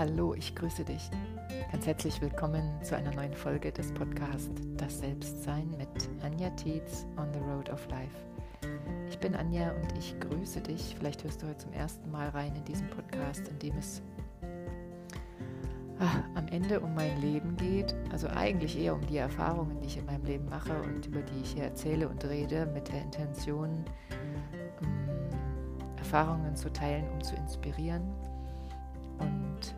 Hallo, ich grüße dich. Ganz herzlich willkommen zu einer neuen Folge des Podcasts Das Selbstsein mit Anja Tietz on the Road of Life. Ich bin Anja und ich grüße dich. Vielleicht hörst du heute zum ersten Mal rein in diesen Podcast, in dem es ach, am Ende um mein Leben geht. Also eigentlich eher um die Erfahrungen, die ich in meinem Leben mache und über die ich hier erzähle und rede, mit der Intention, ähm, Erfahrungen zu teilen, um zu inspirieren und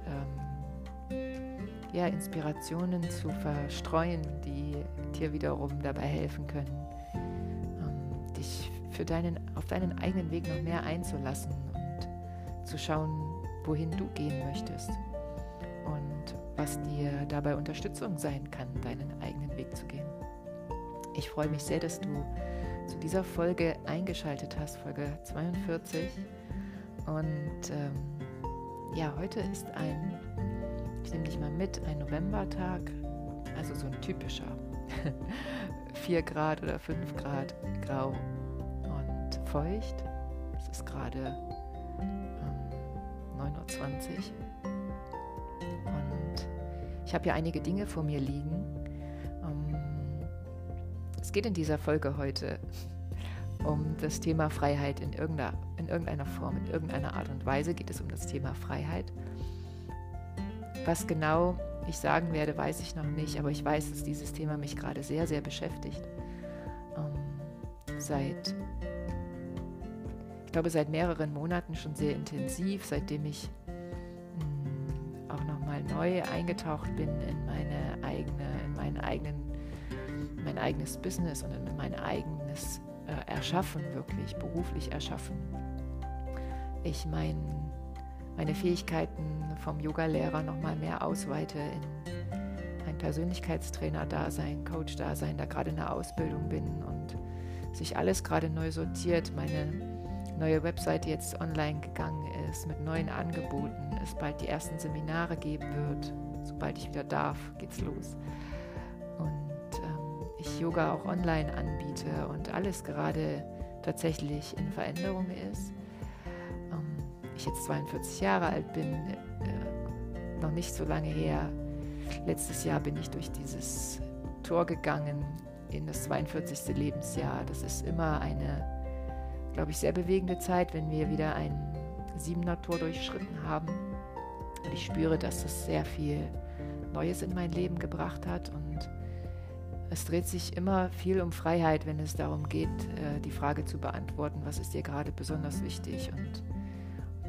ähm, ja, Inspirationen zu verstreuen, die dir wiederum dabei helfen können, ähm, dich für deinen, auf deinen eigenen Weg noch mehr einzulassen und zu schauen, wohin du gehen möchtest und was dir dabei Unterstützung sein kann, deinen eigenen Weg zu gehen. Ich freue mich sehr, dass du zu dieser Folge eingeschaltet hast, Folge 42. Und ähm, ja, heute ist ein, ich nehme dich mal mit, ein Novembertag, also so ein typischer 4 Grad oder 5 Grad grau und feucht. Es ist gerade ähm, 9.20 Uhr. Und ich habe hier einige Dinge vor mir liegen. Ähm, es geht in dieser Folge heute um das Thema Freiheit in irgendeiner, in irgendeiner Form, in irgendeiner Art und Weise geht es um das Thema Freiheit. Was genau ich sagen werde, weiß ich noch nicht, aber ich weiß, dass dieses Thema mich gerade sehr, sehr beschäftigt. Ähm, seit, ich glaube, seit mehreren Monaten schon sehr intensiv, seitdem ich mh, hm, auch nochmal neu eingetaucht bin in meine eigene, in meinen eigenen, mein eigenes Business und in mein eigenes äh, erschaffen, wirklich beruflich erschaffen. Ich mein, meine Fähigkeiten vom Yoga-Lehrer nochmal mehr ausweite in ein Persönlichkeitstrainer-Dasein, Coach-Dasein, da gerade in der Ausbildung bin und sich alles gerade neu sortiert, meine neue Webseite jetzt online gegangen ist mit neuen Angeboten, es bald die ersten Seminare geben wird. Sobald ich wieder darf, geht's los Yoga auch online anbiete und alles gerade tatsächlich in Veränderung ist. Ähm, ich jetzt 42 Jahre alt bin, äh, noch nicht so lange her. Letztes Jahr bin ich durch dieses Tor gegangen in das 42. Lebensjahr. Das ist immer eine, glaube ich, sehr bewegende Zeit, wenn wir wieder ein siebener Tor durchschritten haben. Und ich spüre, dass das sehr viel Neues in mein Leben gebracht hat und es dreht sich immer viel um Freiheit, wenn es darum geht, äh, die Frage zu beantworten, was ist dir gerade besonders wichtig und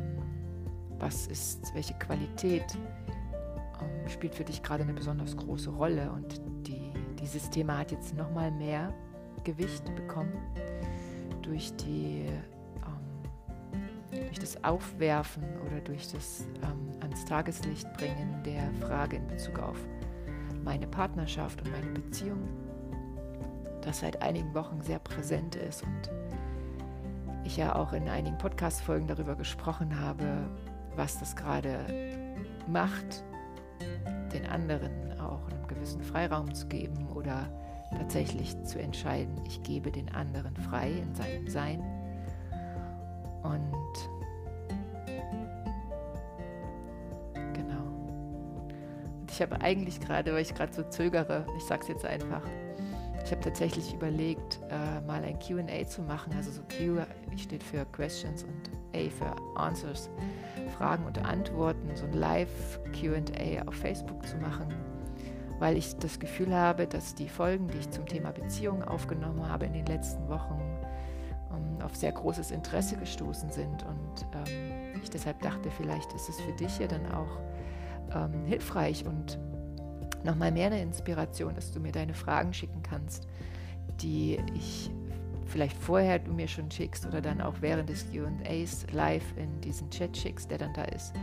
mm, was ist, welche Qualität ähm, spielt für dich gerade eine besonders große Rolle. Und die, dieses Thema hat jetzt nochmal mehr Gewicht bekommen durch die ähm, durch das Aufwerfen oder durch das ähm, ans Tageslicht bringen der Frage in Bezug auf meine Partnerschaft und meine Beziehung, das seit einigen Wochen sehr präsent ist und ich ja auch in einigen Podcast-Folgen darüber gesprochen habe, was das gerade macht, den anderen auch einen gewissen Freiraum zu geben oder tatsächlich zu entscheiden, ich gebe den anderen frei in seinem Sein. Und Ich habe eigentlich gerade, weil ich gerade so zögere, ich sage es jetzt einfach, ich habe tatsächlich überlegt, äh, mal ein QA zu machen. Also so Q steht für Questions und A für Answers, Fragen und Antworten, so ein Live-QA auf Facebook zu machen, weil ich das Gefühl habe, dass die Folgen, die ich zum Thema Beziehungen aufgenommen habe in den letzten Wochen, ähm, auf sehr großes Interesse gestoßen sind. Und ähm, ich deshalb dachte, vielleicht ist es für dich ja dann auch ähm, hilfreich und nochmal mehr eine Inspiration, dass du mir deine Fragen schicken kannst, die ich vielleicht vorher du mir schon schickst oder dann auch während des QAs live in diesen Chat schickst, der dann da ist.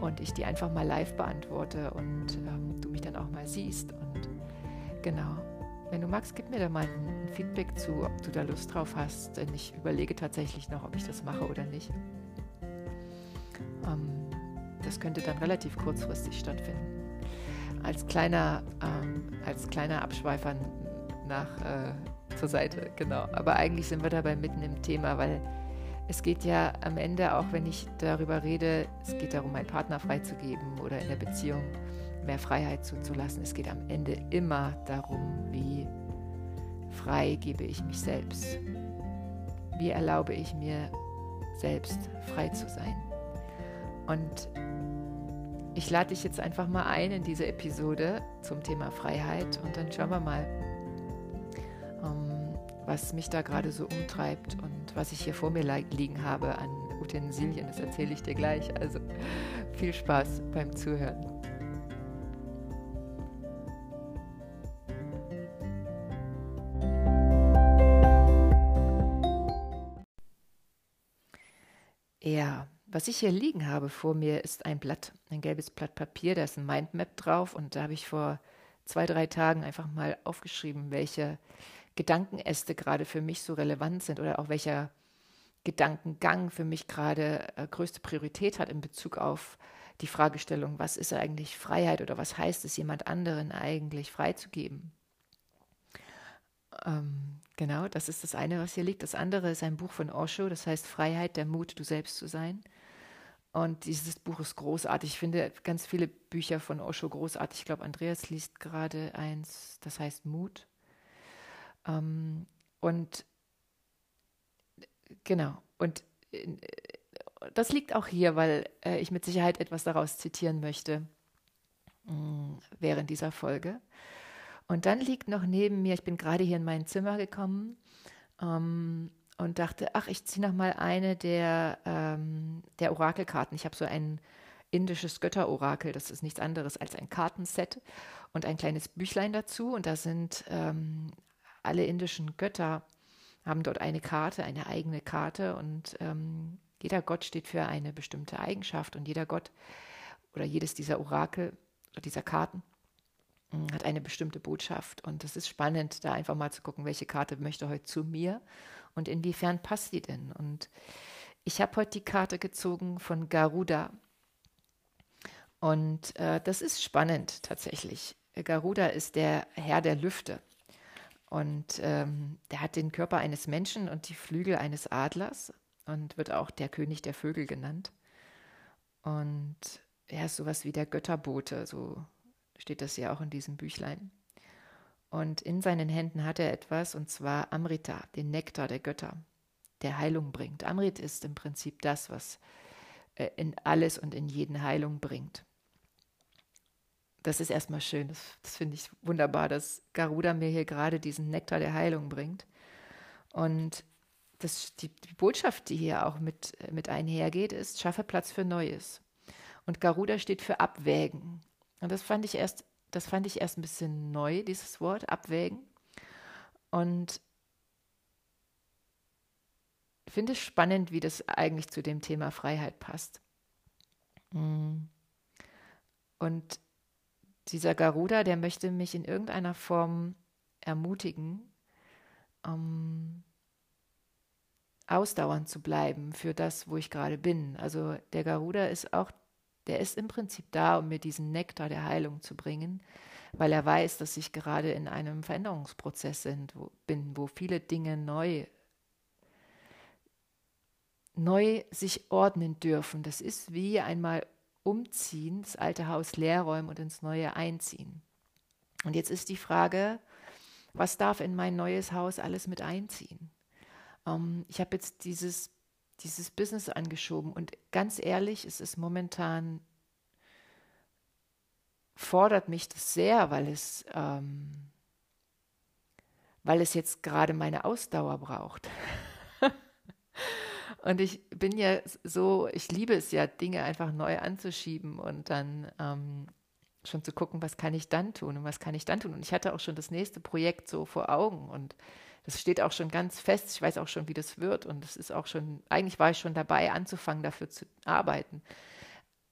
Und ich die einfach mal live beantworte und ähm, du mich dann auch mal siehst. Und genau, wenn du magst, gib mir da mal ein Feedback zu, ob du da Lust drauf hast. Denn ich überlege tatsächlich noch, ob ich das mache oder nicht. Ähm, das könnte dann relativ kurzfristig stattfinden. Als kleiner, ähm, als kleiner Abschweifer nach äh, zur Seite, genau. Aber eigentlich sind wir dabei mitten im Thema, weil es geht ja am Ende, auch wenn ich darüber rede, es geht darum, meinen Partner freizugeben oder in der Beziehung mehr Freiheit zuzulassen. Es geht am Ende immer darum, wie frei gebe ich mich selbst. Wie erlaube ich mir selbst frei zu sein. Und ich lade dich jetzt einfach mal ein in diese Episode zum Thema Freiheit und dann schauen wir mal, ähm, was mich da gerade so umtreibt und was ich hier vor mir liegen habe an Utensilien. Das erzähle ich dir gleich. Also viel Spaß beim Zuhören. Was ich hier liegen habe vor mir, ist ein Blatt, ein gelbes Blatt Papier, da ist ein Mindmap drauf und da habe ich vor zwei, drei Tagen einfach mal aufgeschrieben, welche Gedankenäste gerade für mich so relevant sind oder auch welcher Gedankengang für mich gerade äh, größte Priorität hat in Bezug auf die Fragestellung, was ist eigentlich Freiheit oder was heißt es, jemand anderen eigentlich freizugeben. Ähm, genau, das ist das eine, was hier liegt. Das andere ist ein Buch von Osho, das heißt Freiheit, der Mut, du selbst zu sein. Und dieses Buch ist großartig. Ich finde ganz viele Bücher von Osho großartig. Ich glaube, Andreas liest gerade eins, das heißt Mut. Ähm, und genau, und äh, das liegt auch hier, weil äh, ich mit Sicherheit etwas daraus zitieren möchte mh, mm, während dieser Folge. Und dann liegt noch neben mir, ich bin gerade hier in mein Zimmer gekommen, ähm, und dachte, ach, ich ziehe noch mal eine der, ähm, der Orakelkarten. Ich habe so ein indisches Götterorakel, das ist nichts anderes als ein Kartenset und ein kleines Büchlein dazu. Und da sind ähm, alle indischen Götter, haben dort eine Karte, eine eigene Karte. Und ähm, jeder Gott steht für eine bestimmte Eigenschaft und jeder Gott oder jedes dieser Orakel oder dieser Karten mm, hat eine bestimmte Botschaft. Und es ist spannend, da einfach mal zu gucken, welche Karte möchte heute zu mir und inwiefern passt die denn? Und ich habe heute die Karte gezogen von Garuda. Und äh, das ist spannend tatsächlich. Garuda ist der Herr der Lüfte. Und ähm, der hat den Körper eines Menschen und die Flügel eines Adlers und wird auch der König der Vögel genannt. Und er ist sowas wie der Götterbote, so steht das ja auch in diesem Büchlein. Und in seinen Händen hat er etwas, und zwar Amrita, den Nektar der Götter, der Heilung bringt. Amrit ist im Prinzip das, was äh, in alles und in jeden Heilung bringt. Das ist erstmal schön, das, das finde ich wunderbar, dass Garuda mir hier gerade diesen Nektar der Heilung bringt. Und das, die, die Botschaft, die hier auch mit, mit einhergeht, ist, schaffe Platz für Neues. Und Garuda steht für Abwägen. Und das fand ich erst das fand ich erst ein bisschen neu, dieses Wort, abwägen. Und finde es spannend, wie das eigentlich zu dem Thema Freiheit passt. Mm. Und dieser Garuda, der möchte mich in irgendeiner Form ermutigen, um ausdauernd zu bleiben für das, wo ich gerade bin. Also der Garuda ist auch der ist im Prinzip da, um mir diesen Nektar der Heilung zu bringen, weil er weiß, dass ich gerade in einem Veränderungsprozess sind, wo, bin, wo viele Dinge neu, neu sich ordnen dürfen. Das ist wie einmal umziehen, das alte Haus leer räumen und ins neue einziehen. Und jetzt ist die Frage, was darf in mein neues Haus alles mit einziehen? Ähm, ich habe jetzt dieses dieses Business angeschoben. Und ganz ehrlich, es ist momentan, fordert mich das sehr, weil es, ähm, weil es jetzt gerade meine Ausdauer braucht. und ich bin ja so, ich liebe es ja, Dinge einfach neu anzuschieben und dann ähm, schon zu gucken, was kann ich dann tun und was kann ich dann tun. Und ich hatte auch schon das nächste Projekt so vor Augen und das steht auch schon ganz fest. Ich weiß auch schon, wie das wird. Und es ist auch schon, eigentlich war ich schon dabei, anzufangen, dafür zu arbeiten.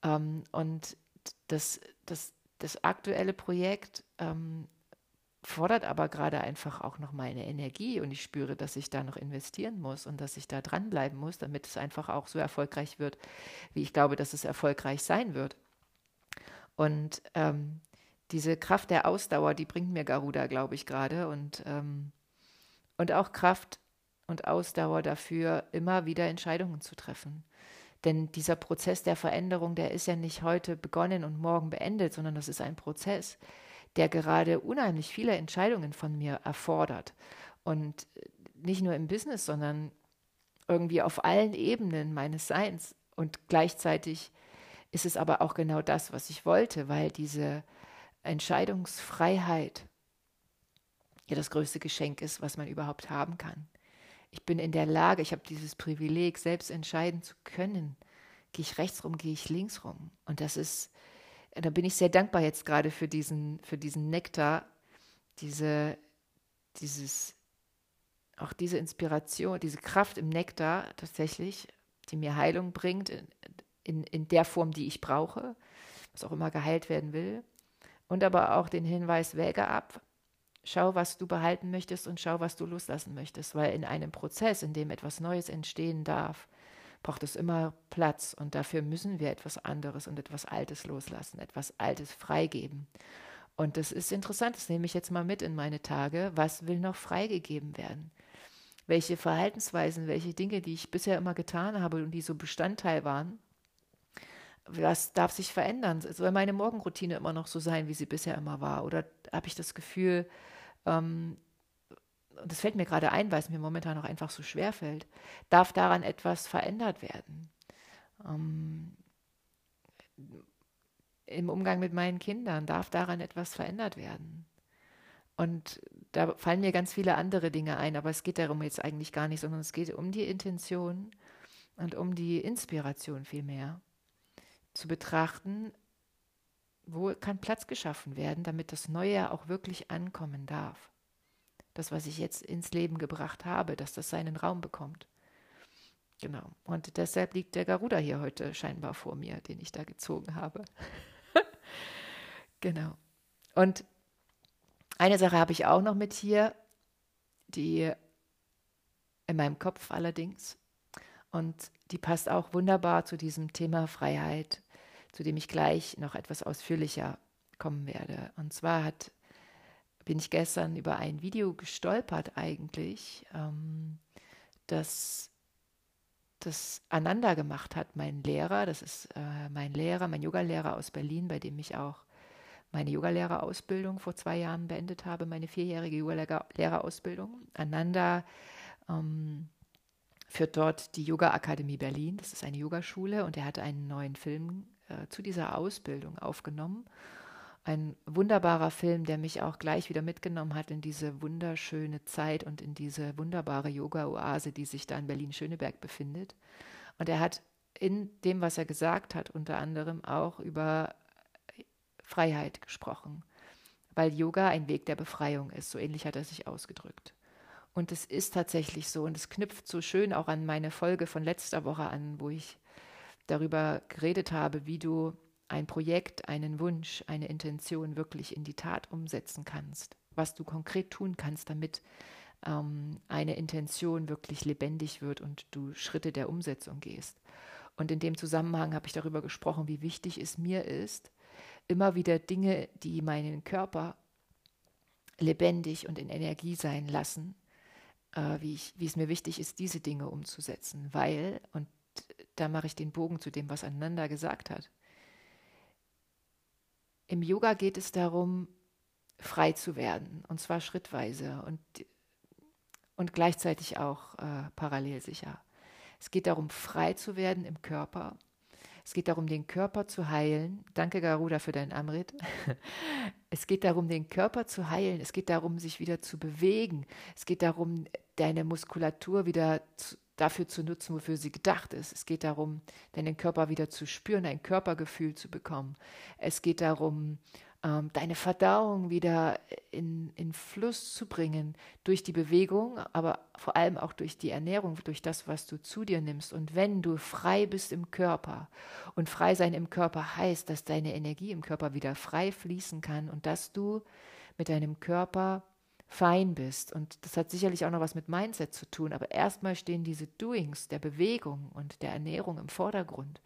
Ähm, und das, das, das aktuelle Projekt ähm, fordert aber gerade einfach auch noch meine Energie und ich spüre, dass ich da noch investieren muss und dass ich da dranbleiben muss, damit es einfach auch so erfolgreich wird, wie ich glaube, dass es erfolgreich sein wird. Und ähm, diese Kraft der Ausdauer, die bringt mir Garuda, glaube ich, gerade. Und ähm, und auch Kraft und Ausdauer dafür, immer wieder Entscheidungen zu treffen. Denn dieser Prozess der Veränderung, der ist ja nicht heute begonnen und morgen beendet, sondern das ist ein Prozess, der gerade unheimlich viele Entscheidungen von mir erfordert. Und nicht nur im Business, sondern irgendwie auf allen Ebenen meines Seins. Und gleichzeitig ist es aber auch genau das, was ich wollte, weil diese Entscheidungsfreiheit ja das größte Geschenk ist, was man überhaupt haben kann. Ich bin in der Lage, ich habe dieses Privileg, selbst entscheiden zu können. Gehe ich rechts rum, gehe ich links rum. Und das ist, da bin ich sehr dankbar jetzt gerade für diesen, für diesen Nektar, diese, dieses, auch diese Inspiration, diese Kraft im Nektar tatsächlich, die mir Heilung bringt, in, in, in der Form, die ich brauche, was auch immer geheilt werden will. Und aber auch den Hinweis, wäge ab, Schau, was du behalten möchtest und schau, was du loslassen möchtest, weil in einem Prozess, in dem etwas Neues entstehen darf, braucht es immer Platz und dafür müssen wir etwas anderes und etwas Altes loslassen, etwas Altes freigeben. Und das ist interessant, das nehme ich jetzt mal mit in meine Tage. Was will noch freigegeben werden? Welche Verhaltensweisen, welche Dinge, die ich bisher immer getan habe und die so Bestandteil waren, was darf sich verändern? Soll meine Morgenroutine immer noch so sein, wie sie bisher immer war? Oder habe ich das Gefühl, ähm, und das fällt mir gerade ein, weil es mir momentan noch einfach so schwer fällt, darf daran etwas verändert werden. Ähm, Im Umgang mit meinen Kindern darf daran etwas verändert werden. Und da fallen mir ganz viele andere Dinge ein, aber es geht darum jetzt eigentlich gar nicht, sondern es geht um die Intention und um die Inspiration vielmehr. Zu betrachten, wo kann Platz geschaffen werden, damit das Neue auch wirklich ankommen darf? Das, was ich jetzt ins Leben gebracht habe, dass das seinen Raum bekommt. Genau. Und deshalb liegt der Garuda hier heute scheinbar vor mir, den ich da gezogen habe. genau. Und eine Sache habe ich auch noch mit hier, die in meinem Kopf allerdings. Und die passt auch wunderbar zu diesem Thema Freiheit zu dem ich gleich noch etwas ausführlicher kommen werde. Und zwar hat, bin ich gestern über ein Video gestolpert eigentlich, ähm, das das Ananda gemacht hat, mein Lehrer, das ist äh, mein Lehrer, mein Yogalehrer aus Berlin, bei dem ich auch meine Yogalehrerausbildung vor zwei Jahren beendet habe, meine vierjährige Yogalehrerausbildung. Ananda ähm, führt dort die Yoga Akademie Berlin, das ist eine Yogaschule und er hat einen neuen Film äh, zu dieser Ausbildung aufgenommen. Ein wunderbarer Film, der mich auch gleich wieder mitgenommen hat in diese wunderschöne Zeit und in diese wunderbare Yoga-Oase, die sich da in Berlin-Schöneberg befindet. Und er hat in dem, was er gesagt hat, unter anderem auch über Freiheit gesprochen, weil Yoga ein Weg der Befreiung ist. So ähnlich hat er sich ausgedrückt. Und es ist tatsächlich so und es knüpft so schön auch an meine Folge von letzter Woche an, wo ich darüber geredet habe, wie du ein Projekt, einen Wunsch, eine Intention wirklich in die Tat umsetzen kannst, was du konkret tun kannst, damit ähm, eine Intention wirklich lebendig wird und du Schritte der Umsetzung gehst. Und in dem Zusammenhang habe ich darüber gesprochen, wie wichtig es mir ist, immer wieder Dinge, die meinen Körper lebendig und in Energie sein lassen, äh, wie, ich, wie es mir wichtig ist, diese Dinge umzusetzen, weil, und da mache ich den Bogen zu dem, was Ananda gesagt hat. Im Yoga geht es darum, frei zu werden, und zwar schrittweise und, und gleichzeitig auch äh, parallel sicher. Es geht darum, frei zu werden im Körper. Es geht darum, den Körper zu heilen. Danke, Garuda, für dein Amrit. Es geht darum, den Körper zu heilen. Es geht darum, sich wieder zu bewegen. Es geht darum, deine Muskulatur wieder zu, dafür zu nutzen, wofür sie gedacht ist. Es geht darum, deinen Körper wieder zu spüren, ein Körpergefühl zu bekommen. Es geht darum, ähm, deine Verdauung wieder in, in Fluss zu bringen durch die Bewegung, aber vor allem auch durch die Ernährung, durch das, was du zu dir nimmst. Und wenn du frei bist im Körper und frei sein im Körper heißt, dass deine Energie im Körper wieder frei fließen kann und dass du mit deinem Körper fein bist. Und das hat sicherlich auch noch was mit Mindset zu tun, aber erstmal stehen diese Doings der Bewegung und der Ernährung im Vordergrund.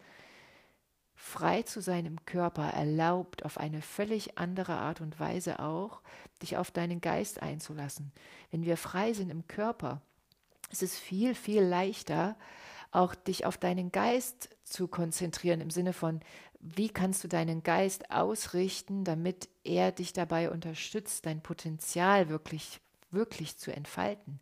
Frei zu sein im Körper erlaubt auf eine völlig andere Art und Weise auch, dich auf deinen Geist einzulassen. Wenn wir frei sind im Körper, Es ist viel, viel leichter, auch dich auf deinen Geist zu konzentrieren im Sinne von, wie kannst du deinen Geist ausrichten, damit er dich dabei unterstützt, dein Potenzial wirklich, wirklich zu entfalten.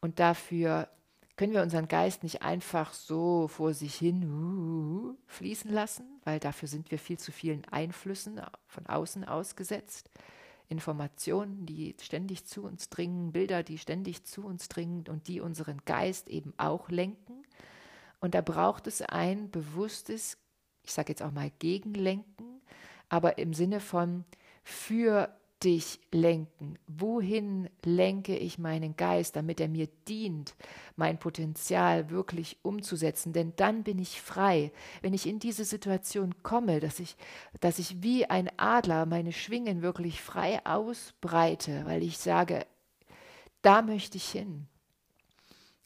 Und dafür können wir unseren Geist nicht einfach so vor sich hin uh, fließen lassen, weil dafür sind wir viel zu vielen Einflüssen von außen ausgesetzt. Informationen, die ständig zu uns dringen, Bilder, die ständig zu uns dringen und die unseren Geist eben auch lenken. Und da braucht es ein bewusstes, ich sage jetzt auch mal Gegenlenken, aber im Sinne von für dich lenken? Wohin lenke ich meinen Geist, damit er mir dient, mein Potenzial wirklich umzusetzen? Denn dann bin ich frei. Wenn ich in diese Situation komme, dass ich, dass ich wie ein Adler meine Schwingen wirklich frei ausbreite, weil ich sage, da möchte ich hin.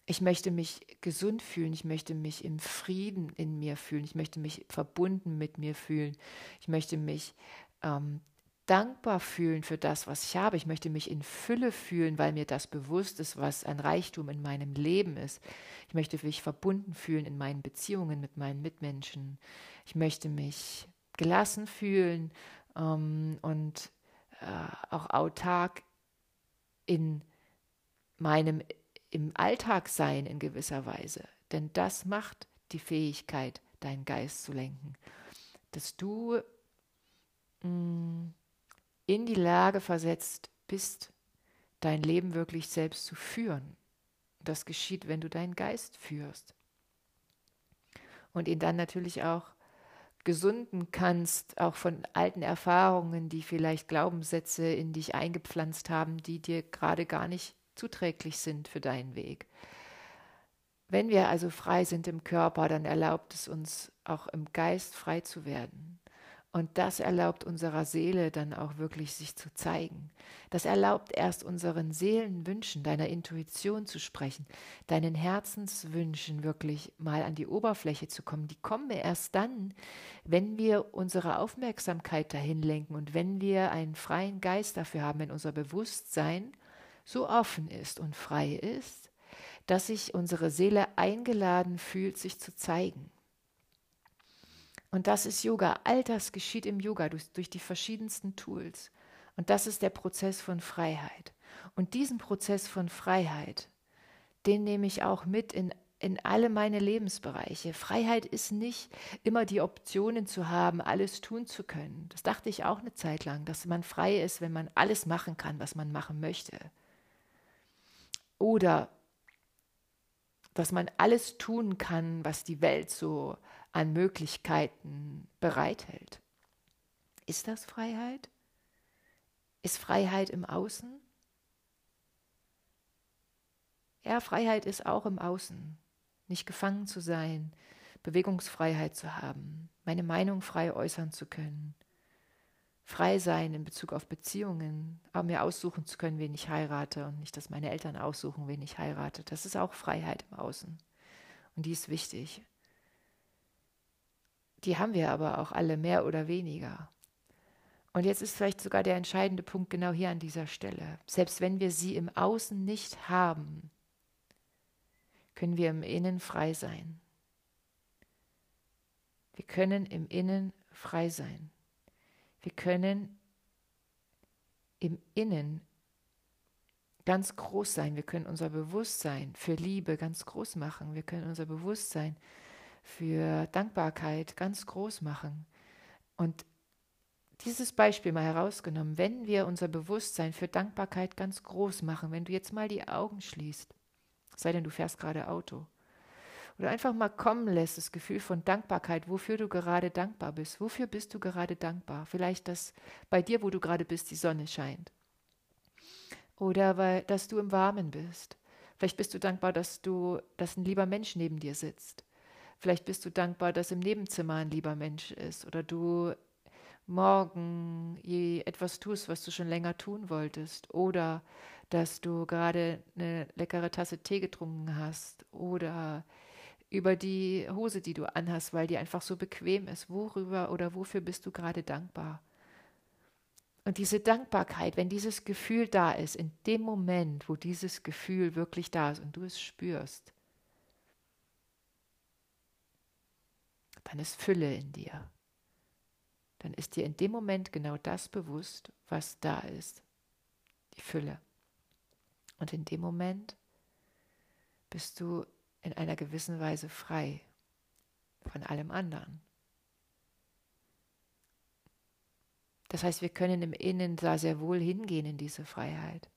Ich möchte mich gesund fühlen, ich möchte mich im Frieden in mir fühlen, ich möchte mich verbunden mit mir fühlen, ich möchte mich ähm, dankbar fühlen für das, was ich habe. Ich möchte mich in Fülle fühlen, weil mir das bewusst ist, was ein Reichtum in meinem Leben ist. Ich möchte mich verbunden fühlen in meinen Beziehungen mit meinen Mitmenschen. Ich möchte mich gelassen fühlen ähm, und äh, auch autark in meinem im Alltag sein in gewisser Weise. Denn das macht die Fähigkeit, deinen Geist zu lenken. Dass du mh, mm, in die Lage versetzt bist, dein Leben wirklich selbst zu führen. Das geschieht, wenn du deinen Geist führst. Und ihn dann natürlich auch gesunden kannst, auch von alten Erfahrungen, die vielleicht Glaubenssätze in dich eingepflanzt haben, die dir gerade gar nicht zuträglich sind für deinen Weg. Wenn wir also frei sind im Körper, dann erlaubt es uns auch im Geist frei zu werden. Und das erlaubt unserer Seele dann auch wirklich sich zu zeigen. Das erlaubt erst unseren Seelenwünschen, deiner Intuition zu sprechen, deinen Herzenswünschen wirklich mal an die Oberfläche zu kommen. Die kommen erst dann, wenn wir unsere Aufmerksamkeit dahin lenken und wenn wir einen freien Geist dafür haben, wenn unser Bewusstsein so offen ist und frei ist, dass sich unsere Seele eingeladen fühlt, sich zu zeigen. Und das ist Yoga. All das geschieht im Yoga durch, durch die verschiedensten Tools. Und das ist der Prozess von Freiheit. Und diesen Prozess von Freiheit, den nehme ich auch mit in, in alle meine Lebensbereiche. Freiheit ist nicht immer die Optionen zu haben, alles tun zu können. Das dachte ich auch eine Zeit lang, dass man frei ist, wenn man alles machen kann, was man machen möchte. Oder dass man alles tun kann, was die Welt so an Möglichkeiten bereithält. Ist das Freiheit? Ist Freiheit im Außen? Ja, Freiheit ist auch im Außen. Nicht gefangen zu sein, Bewegungsfreiheit zu haben, meine Meinung frei äußern zu können, frei sein in Bezug auf Beziehungen, auch mir aussuchen zu können, wen ich heirate und nicht, dass meine Eltern aussuchen, wen ich heirate. Das ist auch Freiheit im Außen. Und die ist wichtig. Die haben wir aber auch alle mehr oder weniger. Und jetzt ist vielleicht sogar der entscheidende Punkt genau hier an dieser Stelle. Selbst wenn wir sie im Außen nicht haben, können wir im Innen frei sein. Wir können im Innen frei sein. Wir können im Innen ganz groß sein. Wir können unser Bewusstsein für Liebe ganz groß machen. Wir können unser Bewusstsein für Dankbarkeit ganz groß machen. Und dieses Beispiel mal herausgenommen, wenn wir unser Bewusstsein für Dankbarkeit ganz groß machen, wenn du jetzt mal die Augen schließt, sei denn du fährst gerade Auto, oder einfach mal kommen lässt, das Gefühl von Dankbarkeit, wofür du gerade dankbar bist, wofür bist du gerade dankbar? Vielleicht, dass bei dir, wo du gerade bist, die Sonne scheint. Oder weil, dass du im Warmen bist. Vielleicht bist du dankbar, dass du, dass ein lieber Mensch neben dir sitzt. Vielleicht bist du dankbar, dass im Nebenzimmer ein lieber Mensch ist oder du morgen etwas tust, was du schon länger tun wolltest oder dass du gerade eine leckere Tasse Tee getrunken hast oder über die Hose, die du anhast, weil die einfach so bequem ist. Worüber oder wofür bist du gerade dankbar? Und diese Dankbarkeit, wenn dieses Gefühl da ist, in dem Moment, wo dieses Gefühl wirklich da ist und du es spürst, dann ist Fülle in dir. Dann ist dir in dem Moment genau das bewusst, was da ist. Die Fülle. Und in dem Moment bist du in einer gewissen Weise frei von allem anderen. Das heißt, wir können im Innen da sehr wohl hingehen in diese Freiheit.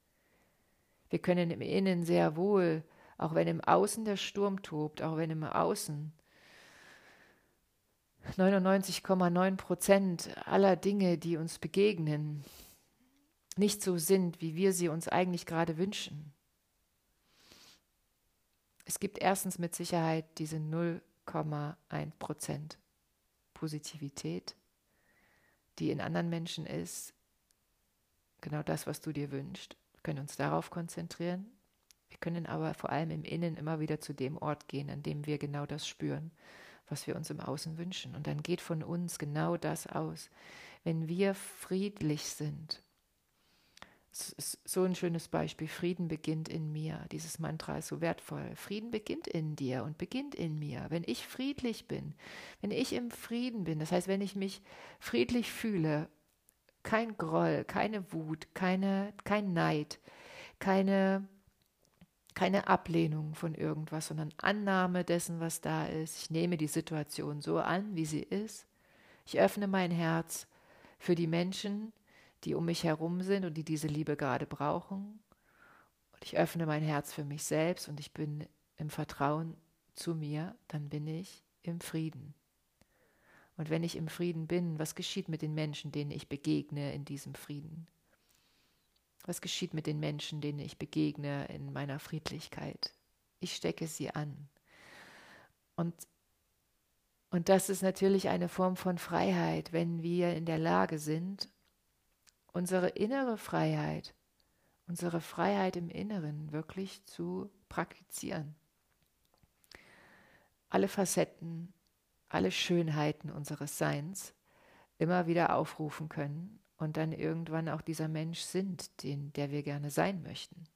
Wir können im Innen sehr wohl, auch wenn im Außen der Sturm tobt, auch wenn im Außen 99,9 Prozent aller Dinge, die uns begegnen, nicht so sind, wie wir sie uns eigentlich gerade wünschen. Es gibt erstens mit Sicherheit diese 0,1 Prozent Positivität, die in anderen Menschen ist, genau das, was du dir wünschst. Wir können uns darauf konzentrieren. Wir können aber vor allem im Innen immer wieder zu dem Ort gehen, an dem wir genau das spüren, was wir uns im Außen wünschen. Und dann geht von uns genau das aus. Wenn wir friedlich sind, so ein schönes Beispiel. Frieden beginnt in mir. Dieses Mantra ist so wertvoll. Frieden beginnt in dir und beginnt in mir. Wenn ich friedlich bin, wenn ich im Frieden bin, das heißt, wenn ich mich friedlich fühle, kein Groll, keine Wut, keine, kein Neid, keine, keine Ablehnung von irgendwas, sondern Annahme dessen, was da ist. Ich nehme die Situation so an, wie sie ist. Ich öffne mein Herz für die Menschen, die um mich herum sind und die diese Liebe gerade brauchen. Und ich öffne mein Herz für mich selbst und ich bin im Vertrauen zu mir, dann bin ich im Frieden. Und wenn ich im Frieden bin, was geschieht mit den Menschen, denen ich begegne in diesem Frieden? Was geschieht mit den Menschen, denen ich begegne in meiner Friedlichkeit? Ich stecke sie an. Und, und das ist natürlich eine Form von Freiheit, wenn wir in der Lage sind, unsere innere Freiheit, unsere Freiheit im Inneren wirklich zu praktizieren. Alle Facetten, alle Schönheiten unseres Seins immer wieder aufrufen können und dann irgendwann auch dieser Mensch sind, den, der wir gerne sein möchten.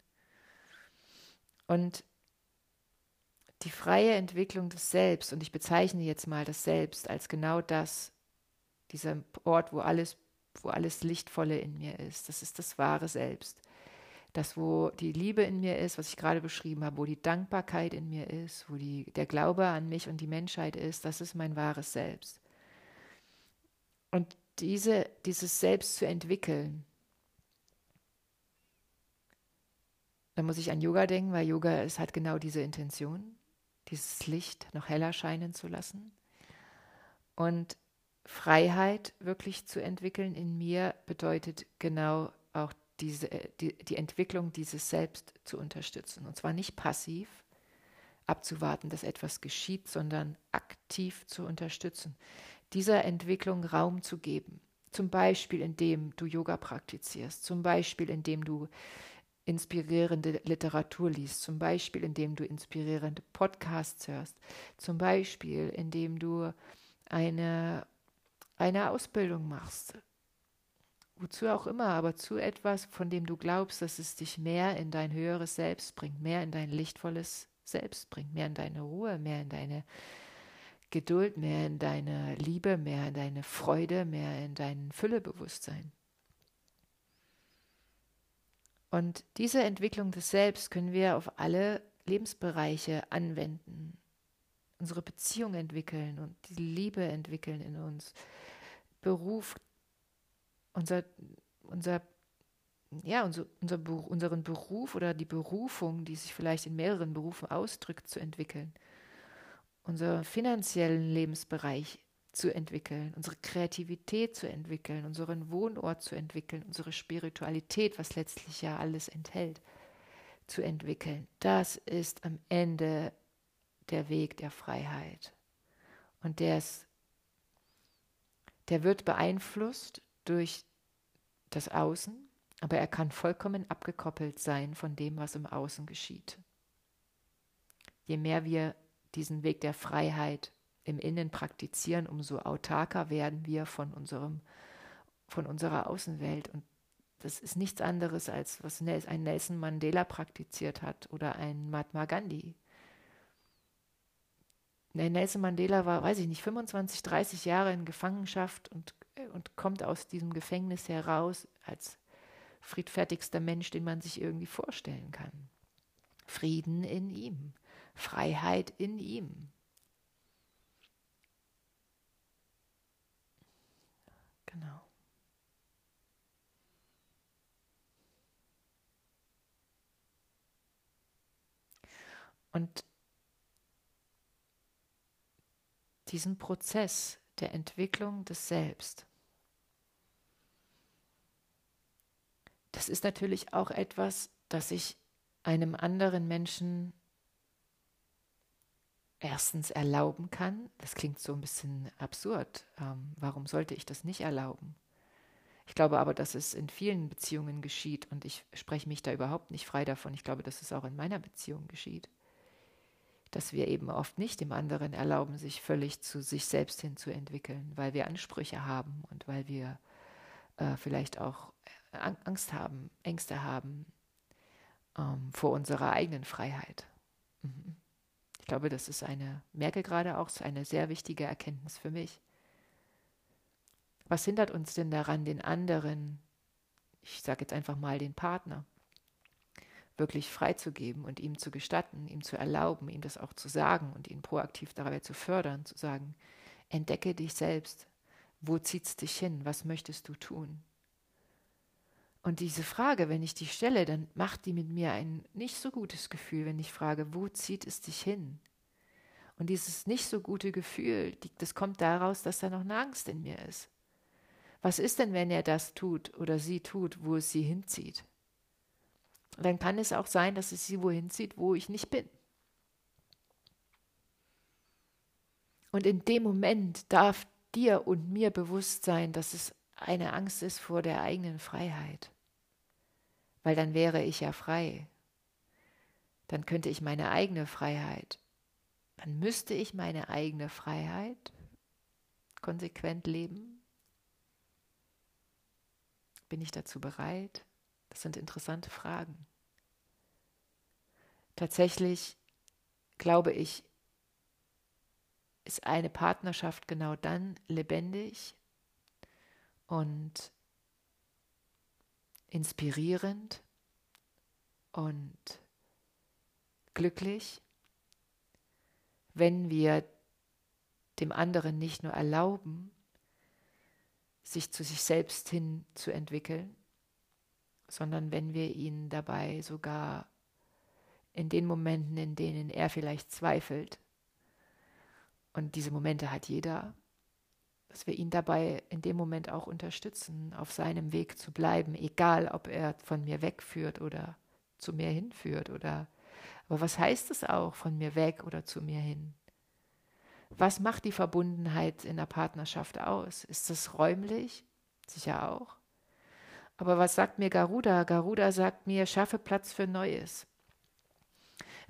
Und die freie Entwicklung des Selbst, und ich bezeichne jetzt mal das Selbst als genau das, dieser Ort, wo alles wo alles Lichtvolle in mir ist. Das ist das wahre Selbst. Das, wo die Liebe in mir ist, was ich gerade beschrieben habe, wo die Dankbarkeit in mir ist, wo die, der Glaube an mich und die Menschheit ist, das ist mein wahres Selbst. Und diese, dieses Selbst zu entwickeln, da muss ich an Yoga denken, weil Yoga es hat genau diese Intention, dieses Licht noch heller scheinen zu lassen. Und Freiheit wirklich zu entwickeln in mir bedeutet genau auch diese, die, die Entwicklung dieses Selbst zu unterstützen. Und zwar nicht passiv abzuwarten, dass etwas geschieht, sondern aktiv zu unterstützen. Dieser Entwicklung Raum zu geben. Zum Beispiel, indem du Yoga praktizierst, zum Beispiel, indem du inspirierende Literatur liest, zum Beispiel, indem du inspirierende Podcasts hörst, zum Beispiel, indem du eine eine Ausbildung machst, wozu auch immer, aber zu etwas, von dem du glaubst, dass es dich mehr in dein höheres Selbst bringt, mehr in dein lichtvolles Selbst bringt, mehr in deine Ruhe, mehr in deine Geduld, mehr in deine Liebe, mehr in deine Freude, mehr in dein Füllebewusstsein. Und diese Entwicklung des Selbst können wir auf alle Lebensbereiche anwenden, unsere Beziehung entwickeln und die Liebe entwickeln in uns, Beruf, unser, unser, ja, unser, unser, unseren Beruf oder die Berufung, die sich vielleicht in mehreren Berufen ausdrückt, zu entwickeln, unseren finanziellen Lebensbereich zu entwickeln, unsere Kreativität zu entwickeln, unseren Wohnort zu entwickeln, unsere Spiritualität, was letztlich ja alles enthält, zu entwickeln. Das ist am Ende der Weg der Freiheit. Und der ist der wird beeinflusst durch das Außen, aber er kann vollkommen abgekoppelt sein von dem, was im Außen geschieht. Je mehr wir diesen Weg der Freiheit im Innen praktizieren, umso autarker werden wir von unserem von unserer Außenwelt. Und das ist nichts anderes, als was ein Nelson Mandela praktiziert hat oder ein Mahatma Gandhi. Nelson Mandela war, weiß ich nicht, 25, 30 Jahre in Gefangenschaft und, und kommt aus diesem Gefängnis heraus als friedfertigster Mensch, den man sich irgendwie vorstellen kann. Frieden in ihm, Freiheit in ihm. Genau. Und diesen Prozess der Entwicklung des Selbst, das ist natürlich auch etwas, das ich einem anderen Menschen erstens erlauben kann. Das klingt so ein bisschen absurd. Ähm, warum sollte ich das nicht erlauben? Ich glaube aber, dass es in vielen Beziehungen geschieht und ich spreche mich da überhaupt nicht frei davon. Ich glaube, dass es auch in meiner Beziehung geschieht dass wir eben oft nicht dem anderen erlauben, sich völlig zu sich selbst hin zu entwickeln, weil wir Ansprüche haben und weil wir äh, vielleicht auch äh, Angst haben, Ängste haben ähm, vor unserer eigenen Freiheit. Mhm. Ich glaube, das ist eine, merke gerade auch, eine sehr wichtige Erkenntnis für mich. Was hindert uns denn daran, den anderen, ich sage jetzt einfach mal den Partner, wirklich freizugeben und ihm zu gestatten, ihm zu erlauben, ihm das auch zu sagen und ihn proaktiv dabei zu fördern, zu sagen, entdecke dich selbst, wo zieht's dich hin, was möchtest du tun? Und diese Frage, wenn ich die stelle, dann macht die mit mir ein nicht so gutes Gefühl, wenn ich frage, wo zieht es dich hin? Und dieses nicht so gute Gefühl, das kommt daraus, dass da noch eine Angst in mir ist. Was ist denn, wenn er das tut oder sie tut, wo es sie hinzieht? Dann kann es auch sein, dass es sie wohin zieht, wo ich nicht bin. Und in dem Moment darf dir und mir bewusst sein, dass es eine Angst ist vor der eigenen Freiheit. Weil dann wäre ich ja frei. Dann könnte ich meine eigene Freiheit, dann müsste ich meine eigene Freiheit konsequent leben. Bin ich dazu bereit? Das sind interessante Fragen. Tatsächlich glaube ich, ist eine Partnerschaft genau dann lebendig und inspirierend und glücklich, wenn wir dem anderen nicht nur erlauben, sich zu sich selbst hin zu entwickeln, sondern wenn wir ihn dabei sogar in den Momenten, in denen er vielleicht zweifelt, und diese Momente hat jeder, dass wir ihn dabei in dem Moment auch unterstützen, auf seinem Weg zu bleiben, egal ob er von mir wegführt oder zu mir hinführt oder aber was heißt es auch von mir weg oder zu mir hin? Was macht die Verbundenheit in der Partnerschaft aus? Ist das räumlich? Sicher auch. Aber was sagt mir Garuda? Garuda sagt mir, schaffe Platz für Neues.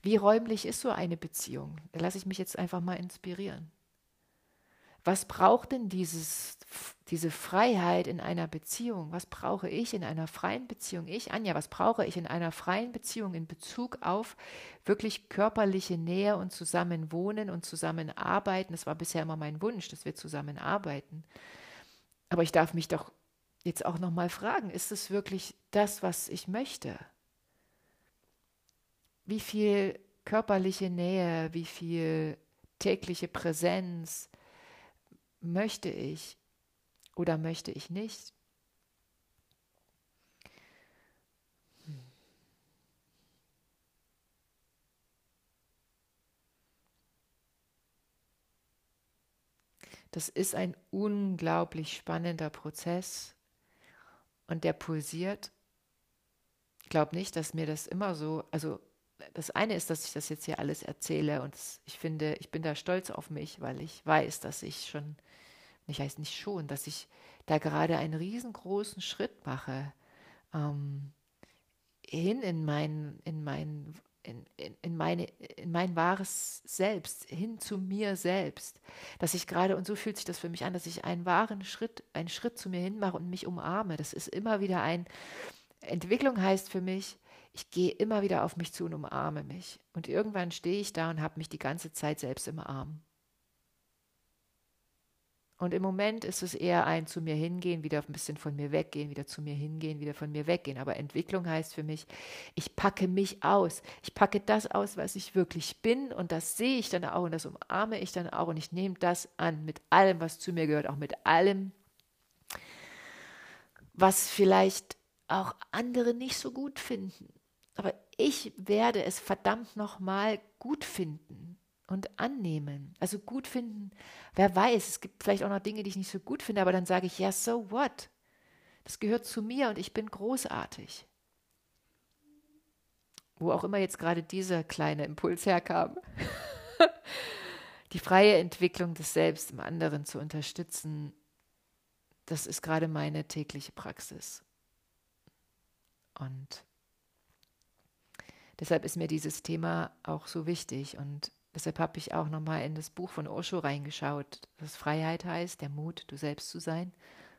Wie räumlich ist so eine Beziehung? Da lasse ich mich jetzt einfach mal inspirieren. Was braucht denn dieses, diese Freiheit in einer Beziehung? Was brauche ich in einer freien Beziehung? Ich, Anja, was brauche ich in einer freien Beziehung in Bezug auf wirklich körperliche Nähe und zusammenwohnen und zusammenarbeiten? Das war bisher immer mein Wunsch, dass wir zusammenarbeiten. Aber ich darf mich doch jetzt auch nochmal fragen, ist es wirklich das, was ich möchte? Wie viel körperliche Nähe, wie viel tägliche Präsenz möchte ich oder möchte ich nicht? Das ist ein unglaublich spannender Prozess und der pulsiert. Ich glaube nicht, dass mir das immer so, also das eine ist, dass ich das jetzt hier alles erzähle und ich finde, ich bin da stolz auf mich, weil ich weiß, dass ich schon, ich weiß nicht schon, dass ich da gerade einen riesengroßen Schritt mache ähm, hin in mein, in mein in, in, in, meine, in mein wahres Selbst, hin zu mir selbst. Dass ich gerade, und so fühlt sich das für mich an, dass ich einen wahren Schritt, einen Schritt zu mir hin mache und mich umarme. Das ist immer wieder ein, Entwicklung heißt für mich, ich gehe immer wieder auf mich zu und umarme mich. Und irgendwann stehe ich da und habe mich die ganze Zeit selbst im Arm. Und im Moment ist es eher ein zu mir hingehen, wieder ein bisschen von mir weggehen, wieder zu mir hingehen, wieder von mir weggehen. Aber Entwicklung heißt für mich, ich packe mich aus. Ich packe das aus, was ich wirklich bin. Und das sehe ich dann auch und das umarme ich dann auch. Und ich nehme das an mit allem, was zu mir gehört, auch mit allem, was vielleicht auch andere nicht so gut finden. Aber ich werde es verdammt nochmal gut finden und annehmen. Also gut finden, wer weiß, es gibt vielleicht auch noch Dinge, die ich nicht so gut finde, aber dann sage ich, ja, so what? Das gehört zu mir und ich bin großartig. Wo auch immer jetzt gerade dieser kleine Impuls herkam. Die freie Entwicklung des Selbst im anderen zu unterstützen, das ist gerade meine tägliche Praxis. Und deshalb ist mir dieses Thema auch so wichtig und Deshalb habe ich auch nochmal in das Buch von Osho reingeschaut, das Freiheit heißt, der Mut, du selbst zu sein.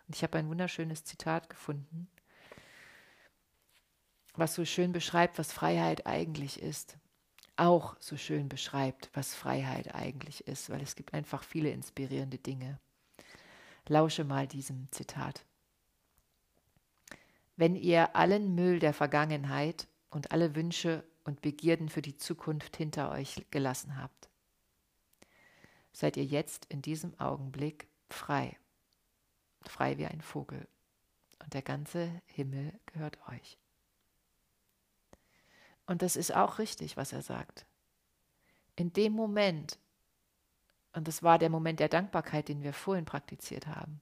Und ich habe ein wunderschönes Zitat gefunden, was so schön beschreibt, was Freiheit eigentlich ist. Auch so schön beschreibt, was Freiheit eigentlich ist, weil es gibt einfach viele inspirierende Dinge. Lausche mal diesem Zitat. Wenn ihr allen Müll der Vergangenheit und alle Wünsche und Begierden für die Zukunft hinter euch gelassen habt. Seid ihr jetzt in diesem Augenblick frei, frei wie ein Vogel, und der ganze Himmel gehört euch. Und das ist auch richtig, was er sagt. In dem Moment, und das war der Moment der Dankbarkeit, den wir vorhin praktiziert haben,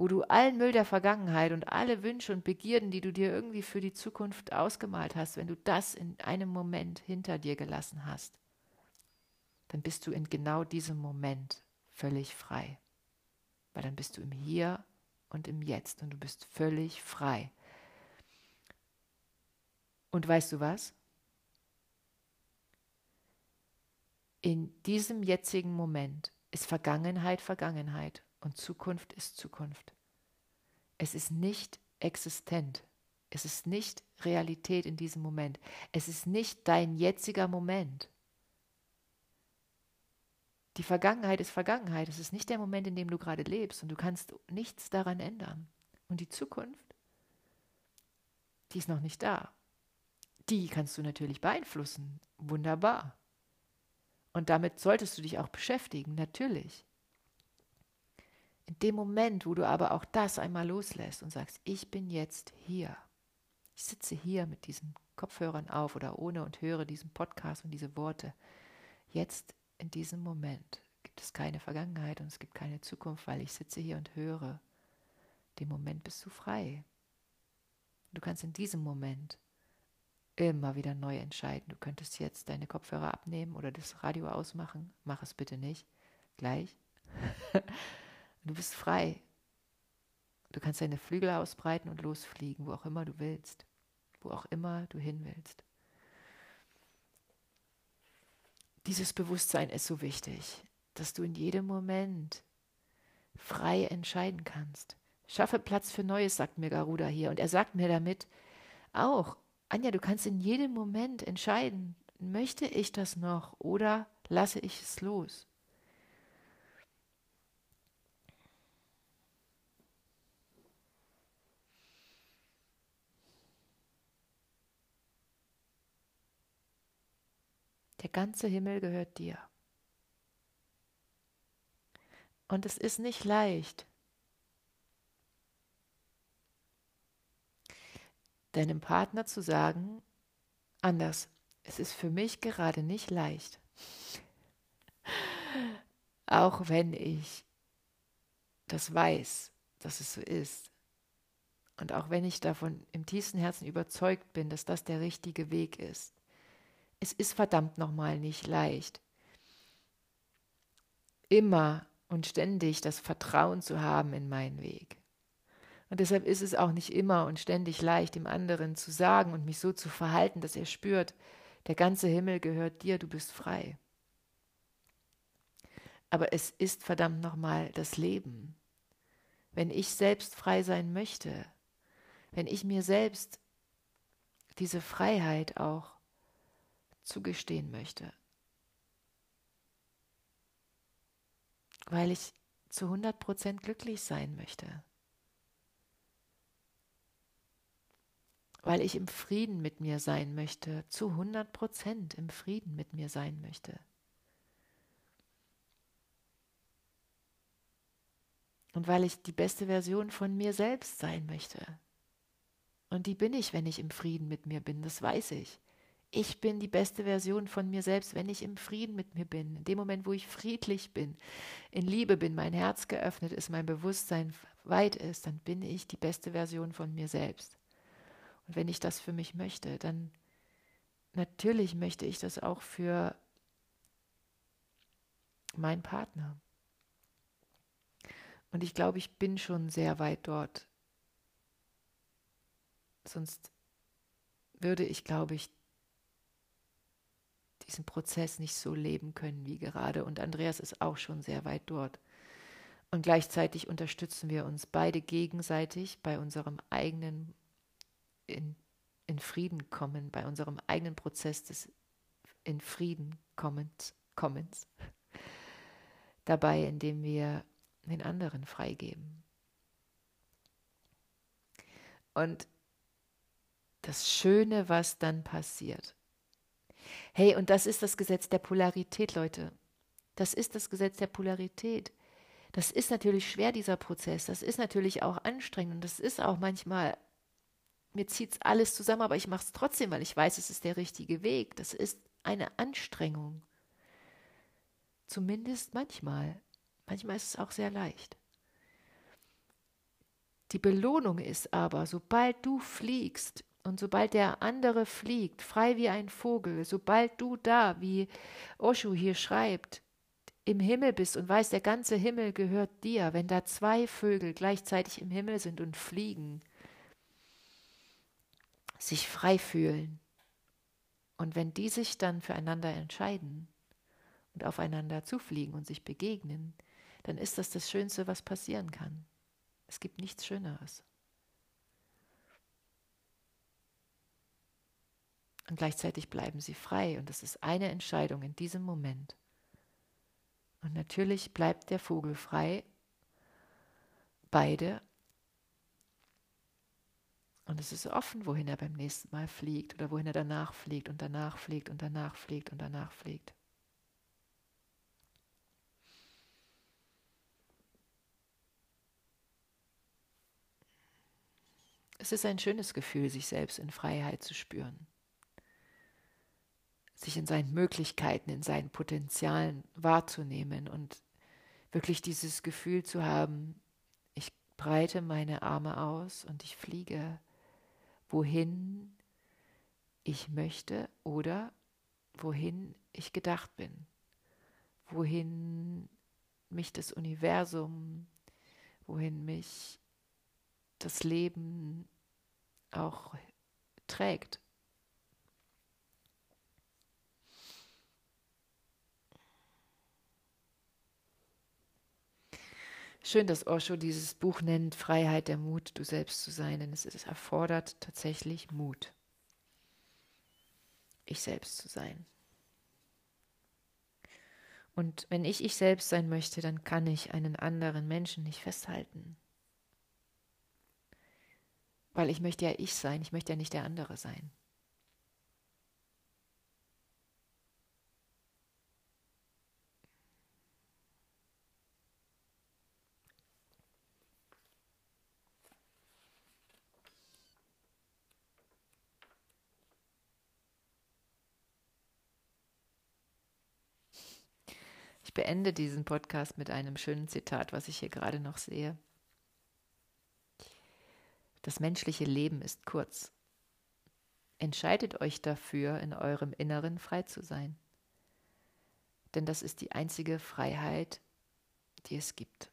wo du allen Müll der Vergangenheit und alle Wünsche und Begierden, die du dir irgendwie für die Zukunft ausgemalt hast, wenn du das in einem Moment hinter dir gelassen hast, dann bist du in genau diesem Moment völlig frei. Weil dann bist du im Hier und im Jetzt und du bist völlig frei. Und weißt du was? In diesem jetzigen Moment ist Vergangenheit Vergangenheit und Zukunft ist Zukunft. Es ist nicht existent. Es ist nicht Realität in diesem Moment. Es ist nicht dein jetziger Moment. Die Vergangenheit ist Vergangenheit. Es ist nicht der Moment, in dem du gerade lebst und du kannst nichts daran ändern. Und die Zukunft, die ist noch nicht da. Die kannst du natürlich beeinflussen. Wunderbar. Und damit solltest du dich auch beschäftigen, natürlich. In dem Moment, wo du aber auch das einmal loslässt und sagst, ich bin jetzt hier. Ich sitze hier mit diesen Kopfhörern auf oder ohne und höre diesen Podcast und diese Worte. Jetzt in diesem Moment gibt es keine Vergangenheit und es gibt keine Zukunft, weil ich sitze hier und höre. Dem Moment bist du frei. Du kannst in diesem Moment immer wieder neu entscheiden. Du könntest jetzt deine Kopfhörer abnehmen oder das Radio ausmachen. Mach es bitte nicht. Gleich. Du bist frei. Du kannst deine Flügel ausbreiten und losfliegen, wo auch immer du willst, wo auch immer du hin willst. Dieses Bewusstsein ist so wichtig, dass du in jedem Moment frei entscheiden kannst. Schaffe Platz für Neues, sagt mir Garuda hier. Und er sagt mir damit auch, Anja, du kannst in jedem Moment entscheiden, möchte ich das noch oder lasse ich es los? Der ganze Himmel gehört dir. Und es ist nicht leicht, deinem Partner zu sagen, anders, es ist für mich gerade nicht leicht. Auch wenn ich das weiß, dass es so ist. Und auch wenn ich davon im tiefsten Herzen überzeugt bin, dass das der richtige Weg ist es ist verdammt nochmal nicht leicht. Immer und ständig das Vertrauen zu haben in meinen Weg. Und deshalb ist es auch nicht immer und ständig leicht, dem anderen zu sagen und mich so zu verhalten, dass er spürt, Der ganze Himmel gehört dir, du bist frei. Aber es ist verdammt nochmal das Leben. Wenn ich selbst frei sein möchte, wenn ich mir selbst diese Freiheit auch zugestehen möchte, weil ich zu 100% glücklich sein möchte, weil ich im Frieden mit mir sein möchte, zu 100% im Frieden mit mir sein möchte. Und weil ich die beste Version von mir selbst sein möchte. Und die bin ich, wenn ich im Frieden mit mir bin, das weiß ich. Ich bin die beste Version von mir selbst, wenn ich im Frieden mit mir bin. In dem Moment, wo ich friedlich bin, in Liebe bin, mein Herz geöffnet ist, mein Bewusstsein weit ist, dann bin ich die beste Version von mir selbst. Und wenn ich das für mich möchte, dann natürlich möchte ich das auch für meinen Partner. Und ich glaube, ich bin schon sehr weit dort. Sonst würde ich, glaube ich, diesen Prozess nicht so leben können wie gerade. Und Andreas ist auch schon sehr weit dort. Und gleichzeitig unterstützen wir uns beide gegenseitig bei unserem eigenen in, in Frieden kommen, bei unserem eigenen Prozess des in Frieden kommens, kommens dabei, indem wir den anderen freigeben. Und das Schöne, was dann passiert. Hey, und das ist das Gesetz der Polarität, Leute. Das ist das Gesetz der Polarität. Das ist natürlich schwer, dieser Prozess. Das ist natürlich auch anstrengend und das ist auch manchmal mir zieht es alles zusammen, aber ich mache es trotzdem, weil ich weiß, es ist der richtige Weg. Das ist eine Anstrengung. Zumindest manchmal. Manchmal ist es auch sehr leicht. Die Belohnung ist aber, sobald du fliegst und sobald der andere fliegt, frei wie ein Vogel, sobald du da, wie Osho hier schreibt, im Himmel bist und weißt, der ganze Himmel gehört dir, wenn da zwei Vögel gleichzeitig im Himmel sind und fliegen, sich frei fühlen. Und wenn die sich dann füreinander entscheiden und aufeinander zufliegen und sich begegnen, dann ist das das Schönste, was passieren kann. Es gibt nichts Schöneres. Und gleichzeitig bleiben sie frei und das ist eine Entscheidung in diesem Moment. Und natürlich bleibt der Vogel frei, beide und es ist offen, wohin er beim nächsten Mal fliegt oder wohin er danach fliegt und danach fliegt und danach fliegt und danach fliegt. Es ist ein schönes Gefühl, sich selbst in Freiheit zu spüren, sich in seinen Möglichkeiten, in seinen Potenzialen wahrzunehmen und wirklich dieses Gefühl zu haben, ich breite meine Arme aus und ich fliege wohin ich möchte oder wohin ich gedacht bin, wohin mich das Universum, wohin mich das Leben auch trägt. Schön, dass Osho dieses Buch nennt, Freiheit der Mut, du selbst zu sein, denn es, es erfordert tatsächlich Mut, ich selbst zu sein. Und wenn ich ich selbst sein möchte, dann kann ich einen anderen Menschen nicht festhalten. Weil ich möchte ja ich sein, ich möchte ja nicht der andere sein. Ich beende diesen Podcast mit einem schönen Zitat, was ich hier gerade noch sehe. Das menschliche Leben ist kurz. Entscheidet euch dafür, in eurem Inneren frei zu sein. Denn das ist die einzige Freiheit, die es gibt.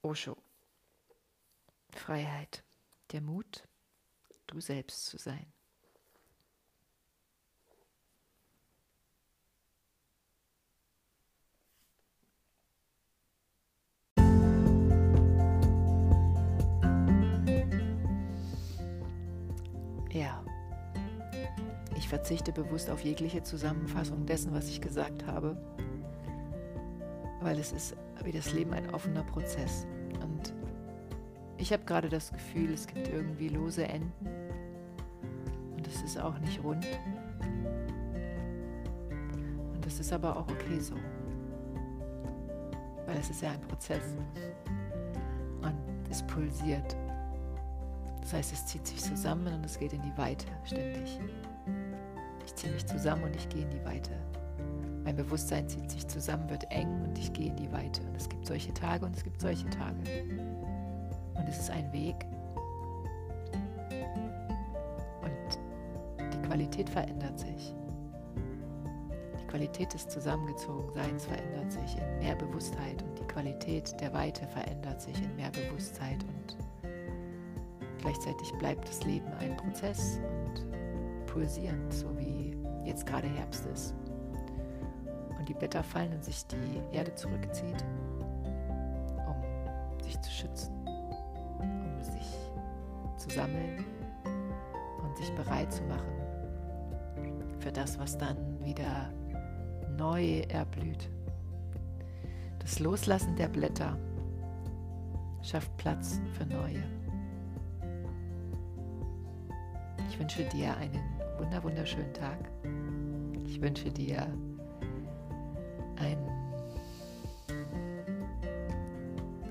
Osho. Freiheit. Der Mut, du selbst zu sein. Verzichte bewusst auf jegliche Zusammenfassung dessen, was ich gesagt habe, weil es ist wie das Leben ein offener Prozess. Und ich habe gerade das Gefühl, es gibt irgendwie lose Enden und es ist auch nicht rund. Und das ist aber auch okay so, weil es ist ja ein Prozess und es pulsiert. Das heißt, es zieht sich zusammen und es geht in die Weite ständig. Ich ziehe mich zusammen und ich gehe in die Weite. Mein Bewusstsein zieht sich zusammen, wird eng und ich gehe in die Weite. Und es gibt solche Tage und es gibt solche Tage. Und es ist ein Weg. Und die Qualität verändert sich. Die Qualität des Zusammengezogenseins verändert sich in mehr Bewusstheit und die Qualität der Weite verändert sich in mehr Bewusstheit und gleichzeitig bleibt das Leben ein Prozess und pulsierend, so wie jetzt gerade Herbst ist und die Blätter fallen und sich die Erde zurückzieht, um sich zu schützen, um sich zu sammeln und sich bereit zu machen für das, was dann wieder neu erblüht. Das Loslassen der Blätter schafft Platz für neue. Ich wünsche dir einen wunderschönen Tag. Ich wünsche dir ein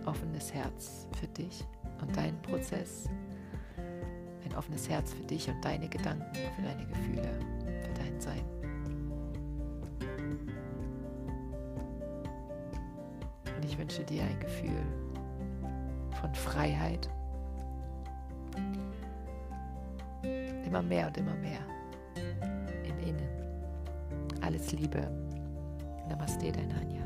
offenes Herz für dich und deinen Prozess, ein offenes Herz für dich und deine Gedanken, für deine Gefühle, für dein Sein. Und ich wünsche dir ein Gefühl von Freiheit, immer mehr und immer mehr. Alles Liebe. Namaste, dein Anja.